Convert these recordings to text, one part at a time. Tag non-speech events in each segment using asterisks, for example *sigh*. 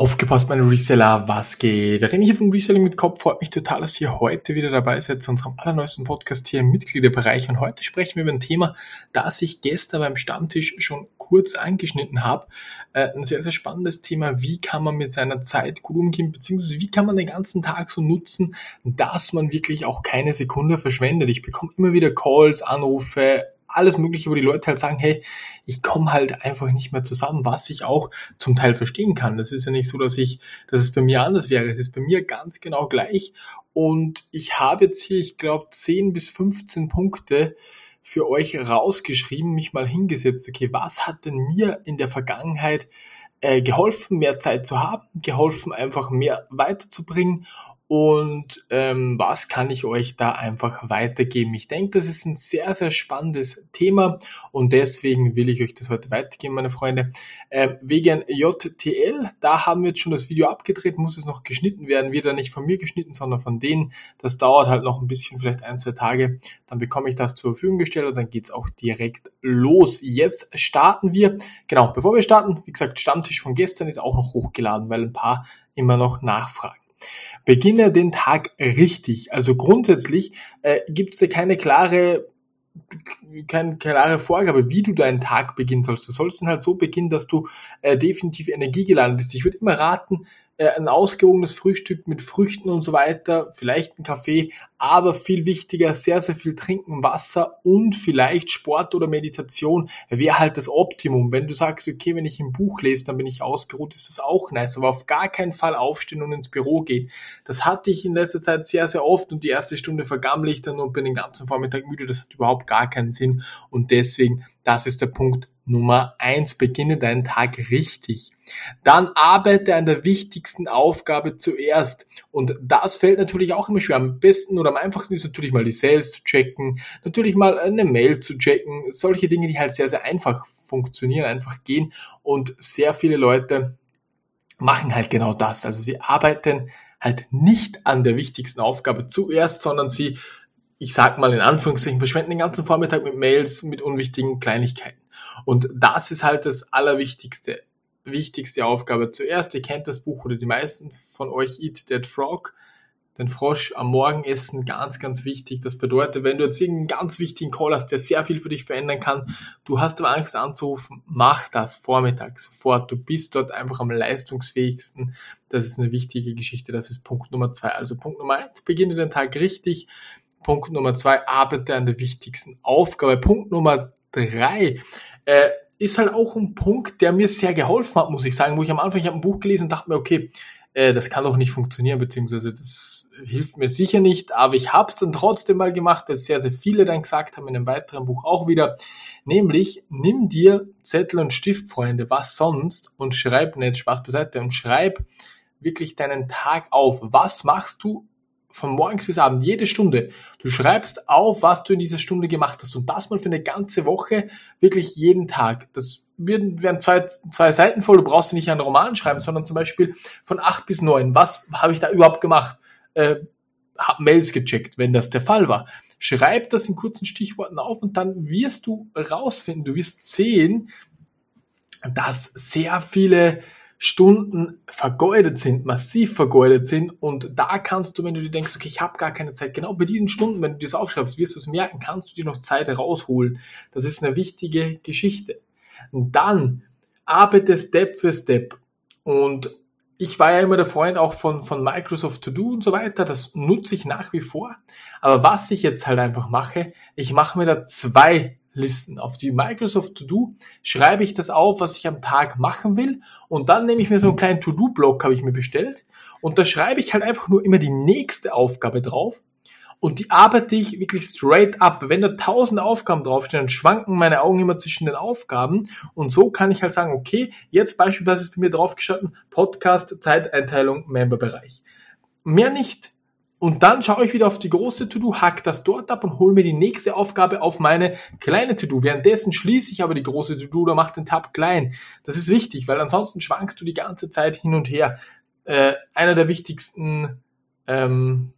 Aufgepasst, meine Reseller, was geht? René hier von Reselling mit Kopf. Freut mich total, dass ihr heute wieder dabei seid zu unserem allerneuesten Podcast hier im Mitgliederbereich. Und heute sprechen wir über ein Thema, das ich gestern beim Stammtisch schon kurz angeschnitten habe. Äh, ein sehr, sehr spannendes Thema. Wie kann man mit seiner Zeit gut umgehen, beziehungsweise wie kann man den ganzen Tag so nutzen, dass man wirklich auch keine Sekunde verschwendet. Ich bekomme immer wieder Calls, Anrufe, alles Mögliche, wo die Leute halt sagen, hey, ich komme halt einfach nicht mehr zusammen, was ich auch zum Teil verstehen kann. Das ist ja nicht so, dass ich, dass es bei mir anders wäre. Es ist bei mir ganz genau gleich. Und ich habe jetzt hier, ich glaube, 10 bis 15 Punkte für euch rausgeschrieben, mich mal hingesetzt, okay, was hat denn mir in der Vergangenheit äh, geholfen, mehr Zeit zu haben, geholfen, einfach mehr weiterzubringen und ähm, was kann ich euch da einfach weitergeben? Ich denke, das ist ein sehr, sehr spannendes Thema und deswegen will ich euch das heute weitergeben, meine Freunde. Ähm, wegen JTL, da haben wir jetzt schon das Video abgedreht, muss es noch geschnitten werden, dann nicht von mir geschnitten, sondern von denen. Das dauert halt noch ein bisschen, vielleicht ein, zwei Tage. Dann bekomme ich das zur Verfügung gestellt und dann geht's auch direkt los. Jetzt starten wir. Genau, bevor wir starten, wie gesagt, Stammtisch von gestern ist auch noch hochgeladen, weil ein paar immer noch nachfragen. Beginne den Tag richtig. Also grundsätzlich äh, gibt es da keine klare keine klare Vorgabe, wie du deinen Tag beginnen sollst. Du sollst ihn halt so beginnen, dass du äh, definitiv energiegeladen bist. Ich würde immer raten, äh, ein ausgewogenes Frühstück mit Früchten und so weiter, vielleicht ein Kaffee, aber viel wichtiger, sehr, sehr viel trinken, Wasser und vielleicht Sport oder Meditation wäre halt das Optimum. Wenn du sagst, okay, wenn ich ein Buch lese, dann bin ich ausgeruht, ist das auch nice, aber auf gar keinen Fall aufstehen und ins Büro gehen. Das hatte ich in letzter Zeit sehr, sehr oft und die erste Stunde vergammle ich dann und bin den ganzen Vormittag müde, das hat überhaupt gar keinen Sinn und deswegen, das ist der Punkt Nummer eins, beginne deinen Tag richtig. Dann arbeite an der wichtigsten Aufgabe zuerst. Und das fällt natürlich auch immer schwer. Am besten oder am einfachsten ist natürlich mal die Sales zu checken, natürlich mal eine Mail zu checken. Solche Dinge, die halt sehr, sehr einfach funktionieren, einfach gehen. Und sehr viele Leute machen halt genau das. Also sie arbeiten halt nicht an der wichtigsten Aufgabe zuerst, sondern sie ich sag mal in Anführungszeichen, verschwenden den ganzen Vormittag mit Mails, mit unwichtigen Kleinigkeiten. Und das ist halt das Allerwichtigste. Wichtigste Aufgabe zuerst. Ihr kennt das Buch oder die meisten von euch Eat That Frog. Den Frosch am Morgen essen, ganz, ganz wichtig. Das bedeutet, wenn du jetzt irgendeinen ganz wichtigen Call hast, der sehr viel für dich verändern kann, du hast aber Angst anzurufen, mach das vormittags sofort. Du bist dort einfach am leistungsfähigsten. Das ist eine wichtige Geschichte. Das ist Punkt Nummer zwei. Also Punkt Nummer eins, beginne den Tag richtig. Punkt Nummer zwei, arbeite an der wichtigsten Aufgabe. Punkt Nummer drei, äh, ist halt auch ein Punkt, der mir sehr geholfen hat, muss ich sagen, wo ich am Anfang, ich habe ein Buch gelesen und dachte mir, okay, äh, das kann doch nicht funktionieren, beziehungsweise das hilft mir sicher nicht, aber ich habe es dann trotzdem mal gemacht, das sehr, sehr viele dann gesagt haben in einem weiteren Buch auch wieder, nämlich nimm dir Zettel und Stift, Freunde, was sonst und schreib, nicht Spaß beiseite, und schreib wirklich deinen Tag auf. Was machst du von morgens bis abend, jede Stunde. Du schreibst auf, was du in dieser Stunde gemacht hast und das mal für eine ganze Woche, wirklich jeden Tag. Das werden, zwei, zwei Seiten voll. Du brauchst nicht einen Roman schreiben, sondern zum Beispiel von acht bis neun. Was habe ich da überhaupt gemacht? Äh, hab Mails gecheckt, wenn das der Fall war. Schreib das in kurzen Stichworten auf und dann wirst du rausfinden, du wirst sehen, dass sehr viele Stunden vergeudet sind, massiv vergeudet sind und da kannst du, wenn du dir denkst, okay, ich habe gar keine Zeit, genau bei diesen Stunden, wenn du das aufschreibst, wirst du es merken, kannst du dir noch Zeit herausholen. Das ist eine wichtige Geschichte. Und dann arbeite Step für Step und ich war ja immer der Freund auch von, von Microsoft To Do und so weiter. Das nutze ich nach wie vor. Aber was ich jetzt halt einfach mache, ich mache mir da zwei Listen. Auf die Microsoft To-Do schreibe ich das auf, was ich am Tag machen will und dann nehme ich mir so einen kleinen To-Do-Block, habe ich mir bestellt und da schreibe ich halt einfach nur immer die nächste Aufgabe drauf und die arbeite ich wirklich straight up. Wenn da tausend Aufgaben draufstehen, dann schwanken meine Augen immer zwischen den Aufgaben und so kann ich halt sagen, okay, jetzt beispielsweise ist bei mir draufgestanden Podcast, Zeiteinteilung, Memberbereich. Mehr nicht. Und dann schaue ich wieder auf die große To-Do, hack das dort ab und hole mir die nächste Aufgabe auf meine kleine To-Do. Währenddessen schließe ich aber die große To-Do oder mache den Tab klein. Das ist wichtig, weil ansonsten schwankst du die ganze Zeit hin und her. Äh, einer der wichtigsten ähm,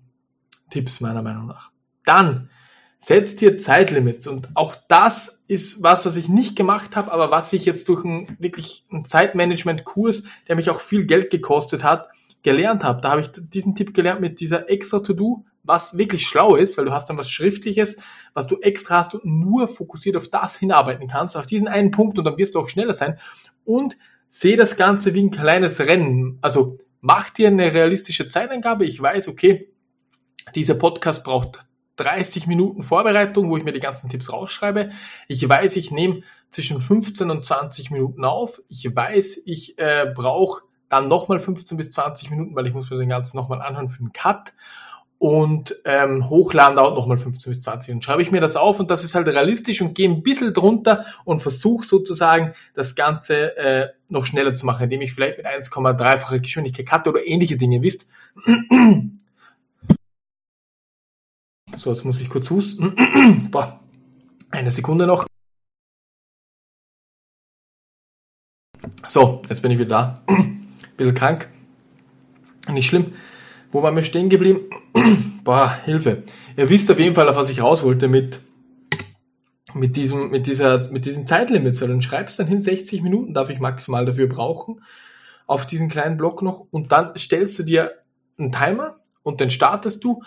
Tipps meiner Meinung nach. Dann setz dir Zeitlimits. Und auch das ist was, was ich nicht gemacht habe, aber was ich jetzt durch einen wirklich einen Zeitmanagement-Kurs, der mich auch viel Geld gekostet hat, gelernt habe. Da habe ich diesen Tipp gelernt mit dieser extra To-Do, was wirklich schlau ist, weil du hast dann was Schriftliches, was du extra hast und nur fokussiert auf das hinarbeiten kannst, auf diesen einen Punkt und dann wirst du auch schneller sein. Und sehe das Ganze wie ein kleines Rennen. Also mach dir eine realistische Zeitangabe. Ich weiß, okay, dieser Podcast braucht 30 Minuten Vorbereitung, wo ich mir die ganzen Tipps rausschreibe. Ich weiß, ich nehme zwischen 15 und 20 Minuten auf. Ich weiß, ich äh, brauche dann nochmal 15 bis 20 Minuten, weil ich muss mir den ganzen nochmal anhören für den Cut. Und ähm, hochladen dauert nochmal 15 bis 20 Minuten. Schreibe ich mir das auf und das ist halt realistisch und gehe ein bisschen drunter und versuche sozusagen das Ganze äh, noch schneller zu machen, indem ich vielleicht mit 1,3-facher Geschwindigkeit cutte oder ähnliche Dinge, wisst. So, jetzt muss ich kurz husten. Boah, eine Sekunde noch. So, jetzt bin ich wieder da. Bisschen krank. Nicht schlimm. Wo waren wir stehen geblieben? *clears throat* Boah, Hilfe. Ihr wisst auf jeden Fall, auf was ich raus wollte mit, mit diesem, mit dieser, mit diesen Zeitlimits, weil dann schreibst dann hin, 60 Minuten darf ich maximal dafür brauchen, auf diesen kleinen Block noch, und dann stellst du dir einen Timer und dann startest du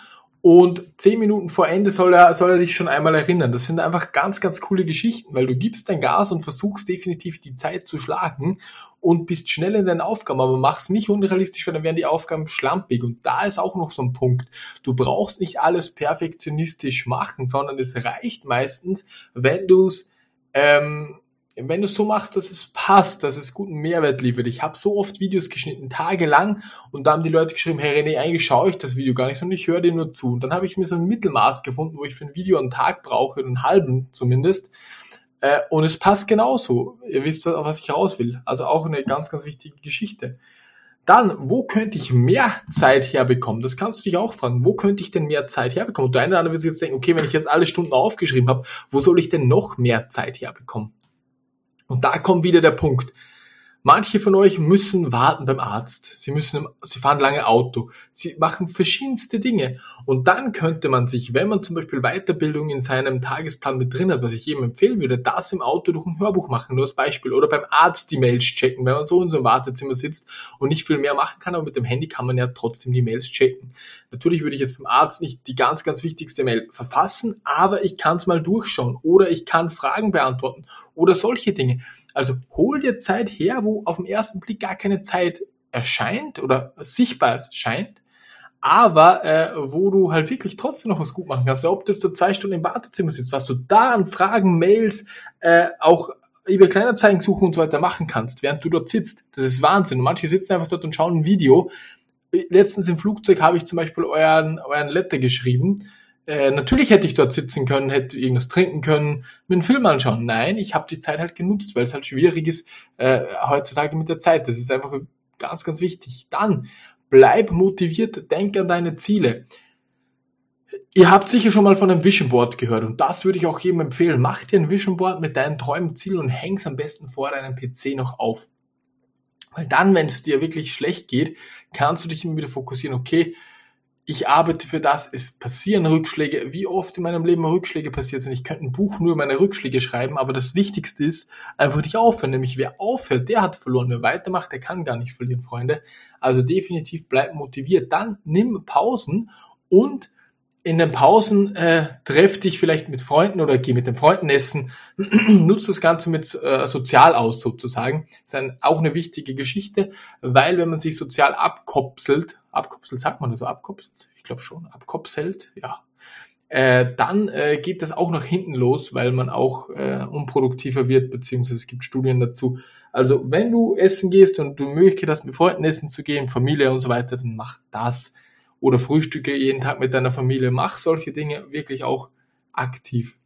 und zehn Minuten vor Ende soll er, soll er dich schon einmal erinnern. Das sind einfach ganz, ganz coole Geschichten, weil du gibst dein Gas und versuchst definitiv die Zeit zu schlagen und bist schnell in deinen Aufgaben, aber mach's nicht unrealistisch, weil dann werden die Aufgaben schlampig. Und da ist auch noch so ein Punkt. Du brauchst nicht alles perfektionistisch machen, sondern es reicht meistens, wenn du's ähm, wenn du so machst, dass es passt, dass es guten Mehrwert liefert. Ich habe so oft Videos geschnitten, tagelang, und da haben die Leute geschrieben, hey René, eigentlich schaue ich das Video gar nicht, sondern ich höre dir nur zu. Und dann habe ich mir so ein Mittelmaß gefunden, wo ich für ein Video einen Tag brauche, einen halben zumindest. Äh, und es passt genauso. Ihr wisst, auf was ich raus will. Also auch eine ganz, ganz wichtige Geschichte. Dann, wo könnte ich mehr Zeit herbekommen? Das kannst du dich auch fragen. Wo könnte ich denn mehr Zeit herbekommen? Und der eine oder andere wird jetzt denken, okay, wenn ich jetzt alle Stunden aufgeschrieben habe, wo soll ich denn noch mehr Zeit herbekommen? Und da kommt wieder der Punkt. Manche von euch müssen warten beim Arzt. Sie müssen, sie fahren lange Auto. Sie machen verschiedenste Dinge. Und dann könnte man sich, wenn man zum Beispiel Weiterbildung in seinem Tagesplan mit drin hat, was ich jedem empfehlen würde, das im Auto durch ein Hörbuch machen, nur als Beispiel. Oder beim Arzt die Mails checken, wenn man so in so einem Wartezimmer sitzt und nicht viel mehr machen kann, aber mit dem Handy kann man ja trotzdem die Mails checken. Natürlich würde ich jetzt beim Arzt nicht die ganz, ganz wichtigste Mail verfassen, aber ich kann es mal durchschauen. Oder ich kann Fragen beantworten. Oder solche Dinge. Also hol dir Zeit her, wo auf den ersten Blick gar keine Zeit erscheint oder sichtbar scheint, aber äh, wo du halt wirklich trotzdem noch was gut machen kannst. Ob du jetzt da zwei Stunden im Wartezimmer sitzt, was du da an Fragen, Mails, äh, auch über Kleinanzeigen suchen und so weiter machen kannst, während du dort sitzt. Das ist Wahnsinn. Und manche sitzen einfach dort und schauen ein Video. Letztens im Flugzeug habe ich zum Beispiel euren, euren Letter geschrieben äh, natürlich hätte ich dort sitzen können, hätte irgendwas trinken können, mir einen Film anschauen. Nein, ich habe die Zeit halt genutzt, weil es halt schwierig ist äh, heutzutage mit der Zeit. Das ist einfach ganz, ganz wichtig. Dann bleib motiviert, denk an deine Ziele. Ihr habt sicher schon mal von einem Vision Board gehört und das würde ich auch jedem empfehlen. Mach dir ein Vision Board mit deinen Träumen, Zielen und häng's am besten vor deinem PC noch auf. Weil dann, wenn es dir wirklich schlecht geht, kannst du dich immer wieder fokussieren, okay, ich arbeite für das, es passieren Rückschläge. Wie oft in meinem Leben Rückschläge passiert sind. Ich könnte ein Buch nur meine Rückschläge schreiben, aber das Wichtigste ist, einfach nicht aufhören. Nämlich wer aufhört, der hat verloren. Wer weitermacht, der kann gar nicht verlieren, Freunde. Also definitiv bleib motiviert. Dann nimm Pausen und in den Pausen äh, treff dich vielleicht mit Freunden oder geh mit den Freunden essen. *clears throat* Nutz das Ganze mit äh, sozial aus sozusagen. Das ist ein, auch eine wichtige Geschichte, weil wenn man sich sozial abkopselt, abkopselt sagt man das so, abkopselt? Ich glaube schon, abkopselt, ja. Äh, dann äh, geht das auch nach hinten los, weil man auch äh, unproduktiver wird, beziehungsweise es gibt Studien dazu. Also wenn du essen gehst und du Möglichkeit hast, mit Freunden essen zu gehen, Familie und so weiter, dann mach das oder Frühstücke jeden Tag mit deiner Familie. Mach solche Dinge wirklich auch aktiv.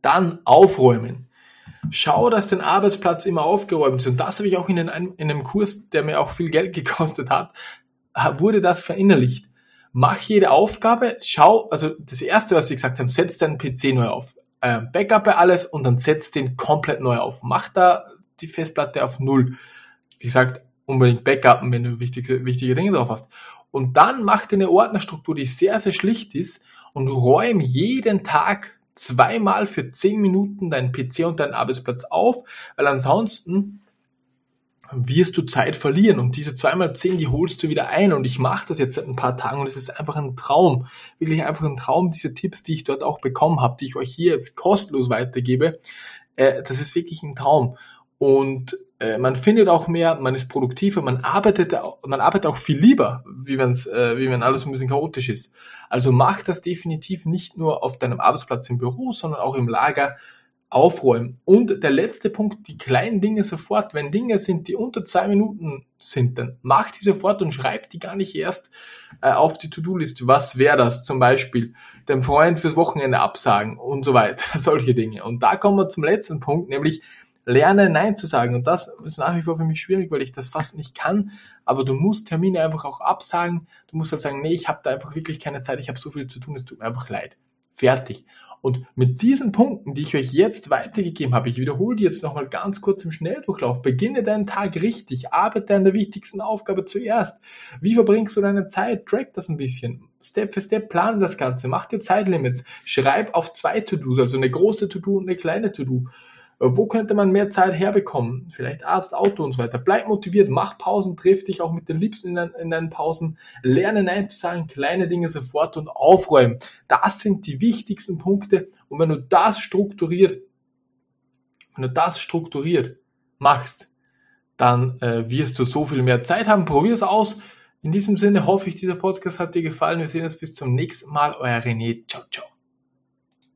Dann aufräumen. Schau, dass dein Arbeitsplatz immer aufgeräumt ist. Und das habe ich auch in, den, in einem Kurs, der mir auch viel Geld *laughs* gekostet hat, wurde das verinnerlicht. Mach jede Aufgabe, schau, also das erste, was ich gesagt habe, setz deinen PC neu auf. Äh, Backup alles und dann setz den komplett neu auf. Mach da die Festplatte auf Null. Wie gesagt, unbedingt Backuppen, wenn du wichtige, wichtige Dinge drauf hast. Und dann mach dir eine Ordnerstruktur, die sehr, sehr schlicht ist und räum jeden Tag zweimal für zehn Minuten deinen PC und deinen Arbeitsplatz auf, weil ansonsten wirst du Zeit verlieren. Und diese zweimal zehn, die holst du wieder ein. Und ich mache das jetzt seit ein paar Tagen. Und es ist einfach ein Traum, wirklich einfach ein Traum, diese Tipps, die ich dort auch bekommen habe, die ich euch hier jetzt kostenlos weitergebe, äh, das ist wirklich ein Traum. Und äh, man findet auch mehr, man ist produktiver, man arbeitet, man arbeitet auch viel lieber, wie wenn's, äh, wie wenn alles ein bisschen chaotisch ist. Also mach das definitiv nicht nur auf deinem Arbeitsplatz im Büro, sondern auch im Lager, aufräumen. Und der letzte Punkt, die kleinen Dinge sofort. Wenn Dinge sind, die unter zwei Minuten sind, dann mach die sofort und schreib die gar nicht erst äh, auf die To-Do-Liste. Was wäre das? Zum Beispiel dem Freund fürs Wochenende absagen und so weiter. *laughs* Solche Dinge. Und da kommen wir zum letzten Punkt, nämlich lerne Nein zu sagen. Und das ist nach wie vor für mich schwierig, weil ich das fast nicht kann. Aber du musst Termine einfach auch absagen. Du musst halt sagen, nee, ich habe da einfach wirklich keine Zeit, ich habe so viel zu tun, es tut mir einfach leid. Fertig. Und mit diesen Punkten, die ich euch jetzt weitergegeben habe, ich wiederhole die jetzt nochmal ganz kurz im Schnelldurchlauf. Beginne deinen Tag richtig, arbeite an der wichtigsten Aufgabe zuerst. Wie verbringst du deine Zeit? Track das ein bisschen. Step für Step plane das Ganze, mach dir Zeitlimits, schreib auf zwei To-Dos, also eine große To-Do und eine kleine To-Do. Wo könnte man mehr Zeit herbekommen? Vielleicht Arzt, Auto und so weiter. Bleib motiviert, mach Pausen, triff dich auch mit den Liebsten in, deinen, in deinen Pausen. Lerne Nein zu sagen, kleine Dinge sofort und aufräumen. Das sind die wichtigsten Punkte. Und wenn du das strukturiert, wenn du das strukturiert machst, dann äh, wirst du so viel mehr Zeit haben. Probier es aus. In diesem Sinne hoffe ich, dieser Podcast hat dir gefallen. Wir sehen uns bis zum nächsten Mal. Euer René. Ciao, ciao.